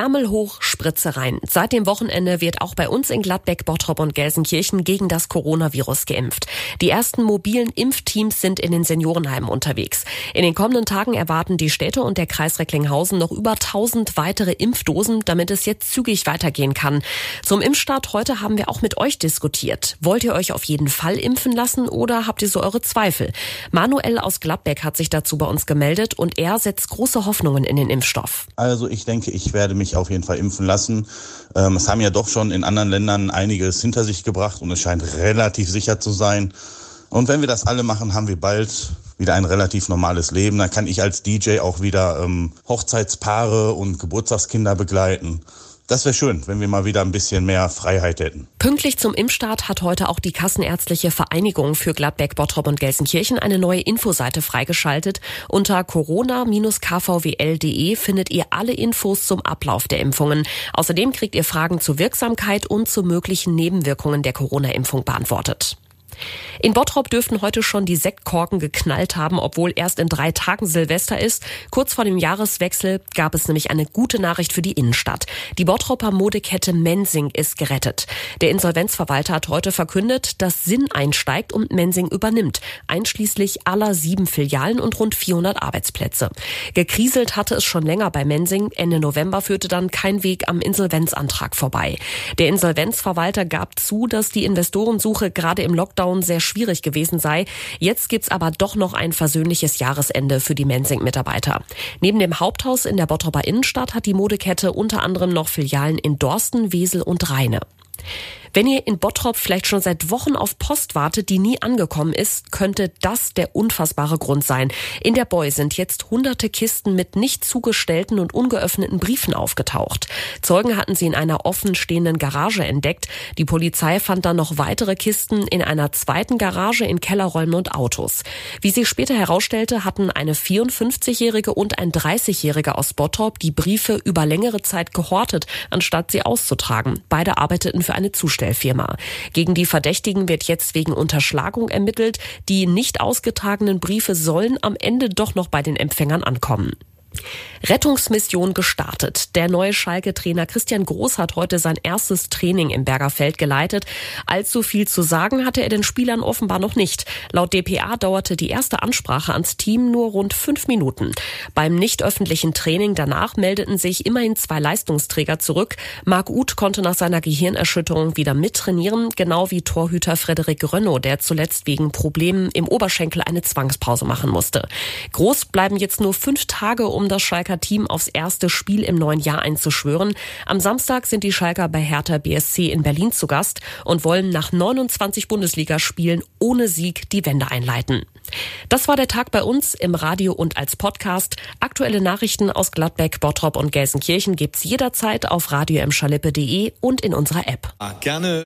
Ärmel hoch, Spritze rein. Seit dem Wochenende wird auch bei uns in Gladbeck, Bottrop und Gelsenkirchen gegen das Coronavirus geimpft. Die ersten mobilen Impfteams sind in den Seniorenheimen unterwegs. In den kommenden Tagen erwarten die Städte und der Kreis Recklinghausen noch über 1000 weitere Impfdosen, damit es jetzt zügig weitergehen kann. Zum Impfstart heute haben wir auch mit euch diskutiert. Wollt ihr euch auf jeden Fall impfen lassen oder habt ihr so eure Zweifel? Manuel aus Gladbeck hat sich dazu bei uns gemeldet und er setzt große Hoffnungen in den Impfstoff. Also ich denke, ich werde mich auf jeden Fall impfen lassen. Ähm, es haben ja doch schon in anderen Ländern einiges hinter sich gebracht und es scheint relativ sicher zu sein. Und wenn wir das alle machen, haben wir bald wieder ein relativ normales Leben. Dann kann ich als DJ auch wieder ähm, Hochzeitspaare und Geburtstagskinder begleiten. Das wäre schön, wenn wir mal wieder ein bisschen mehr Freiheit hätten. Pünktlich zum Impfstart hat heute auch die Kassenärztliche Vereinigung für Gladbeck, Bottrop und Gelsenkirchen eine neue Infoseite freigeschaltet. Unter corona-kvwl.de findet ihr alle Infos zum Ablauf der Impfungen. Außerdem kriegt ihr Fragen zur Wirksamkeit und zu möglichen Nebenwirkungen der Corona-Impfung beantwortet. In Bottrop dürften heute schon die Sektkorken geknallt haben, obwohl erst in drei Tagen Silvester ist. Kurz vor dem Jahreswechsel gab es nämlich eine gute Nachricht für die Innenstadt. Die Bottroper Modekette Mensing ist gerettet. Der Insolvenzverwalter hat heute verkündet, dass Sinn einsteigt und Mensing übernimmt, einschließlich aller sieben Filialen und rund 400 Arbeitsplätze. Gekriselt hatte es schon länger bei Mensing. Ende November führte dann kein Weg am Insolvenzantrag vorbei. Der Insolvenzverwalter gab zu, dass die Investorensuche gerade im Lockdown Lockdown sehr schwierig gewesen sei. Jetzt gibt's aber doch noch ein versöhnliches Jahresende für die Mensing-Mitarbeiter. Neben dem Haupthaus in der Bottroper Innenstadt hat die Modekette unter anderem noch Filialen in Dorsten, Wesel und Rheine. Wenn ihr in Bottrop vielleicht schon seit Wochen auf Post wartet, die nie angekommen ist, könnte das der unfassbare Grund sein. In der Boy sind jetzt hunderte Kisten mit nicht zugestellten und ungeöffneten Briefen aufgetaucht. Zeugen hatten sie in einer offen stehenden Garage entdeckt. Die Polizei fand dann noch weitere Kisten in einer zweiten Garage in Kellerräumen und Autos. Wie sich später herausstellte, hatten eine 54-Jährige und ein 30-Jähriger aus Bottrop die Briefe über längere Zeit gehortet, anstatt sie auszutragen. Beide arbeiteten für eine Zustellung. Zustellfirma. Gegen die Verdächtigen wird jetzt wegen Unterschlagung ermittelt. Die nicht ausgetragenen Briefe sollen am Ende doch noch bei den Empfängern ankommen. Rettungsmission gestartet. Der neue Schalke-Trainer Christian Groß hat heute sein erstes Training im Bergerfeld geleitet. Allzu viel zu sagen hatte er den Spielern offenbar noch nicht. Laut dpa dauerte die erste Ansprache ans Team nur rund fünf Minuten. Beim nicht öffentlichen Training danach meldeten sich immerhin zwei Leistungsträger zurück. Marc Uth konnte nach seiner Gehirnerschütterung wieder mittrainieren, genau wie Torhüter Frederik Rönno, der zuletzt wegen Problemen im Oberschenkel eine Zwangspause machen musste. Groß bleiben jetzt nur fünf Tage, um das Schalker Team aufs erste Spiel im neuen Jahr einzuschwören. Am Samstag sind die Schalker bei Hertha BSC in Berlin zu Gast und wollen nach 29 Bundesligaspielen ohne Sieg die Wende einleiten. Das war der Tag bei uns im Radio und als Podcast. Aktuelle Nachrichten aus Gladbeck, Bottrop und Gelsenkirchen gibt's jederzeit auf radio und in unserer App. Ah, gerne.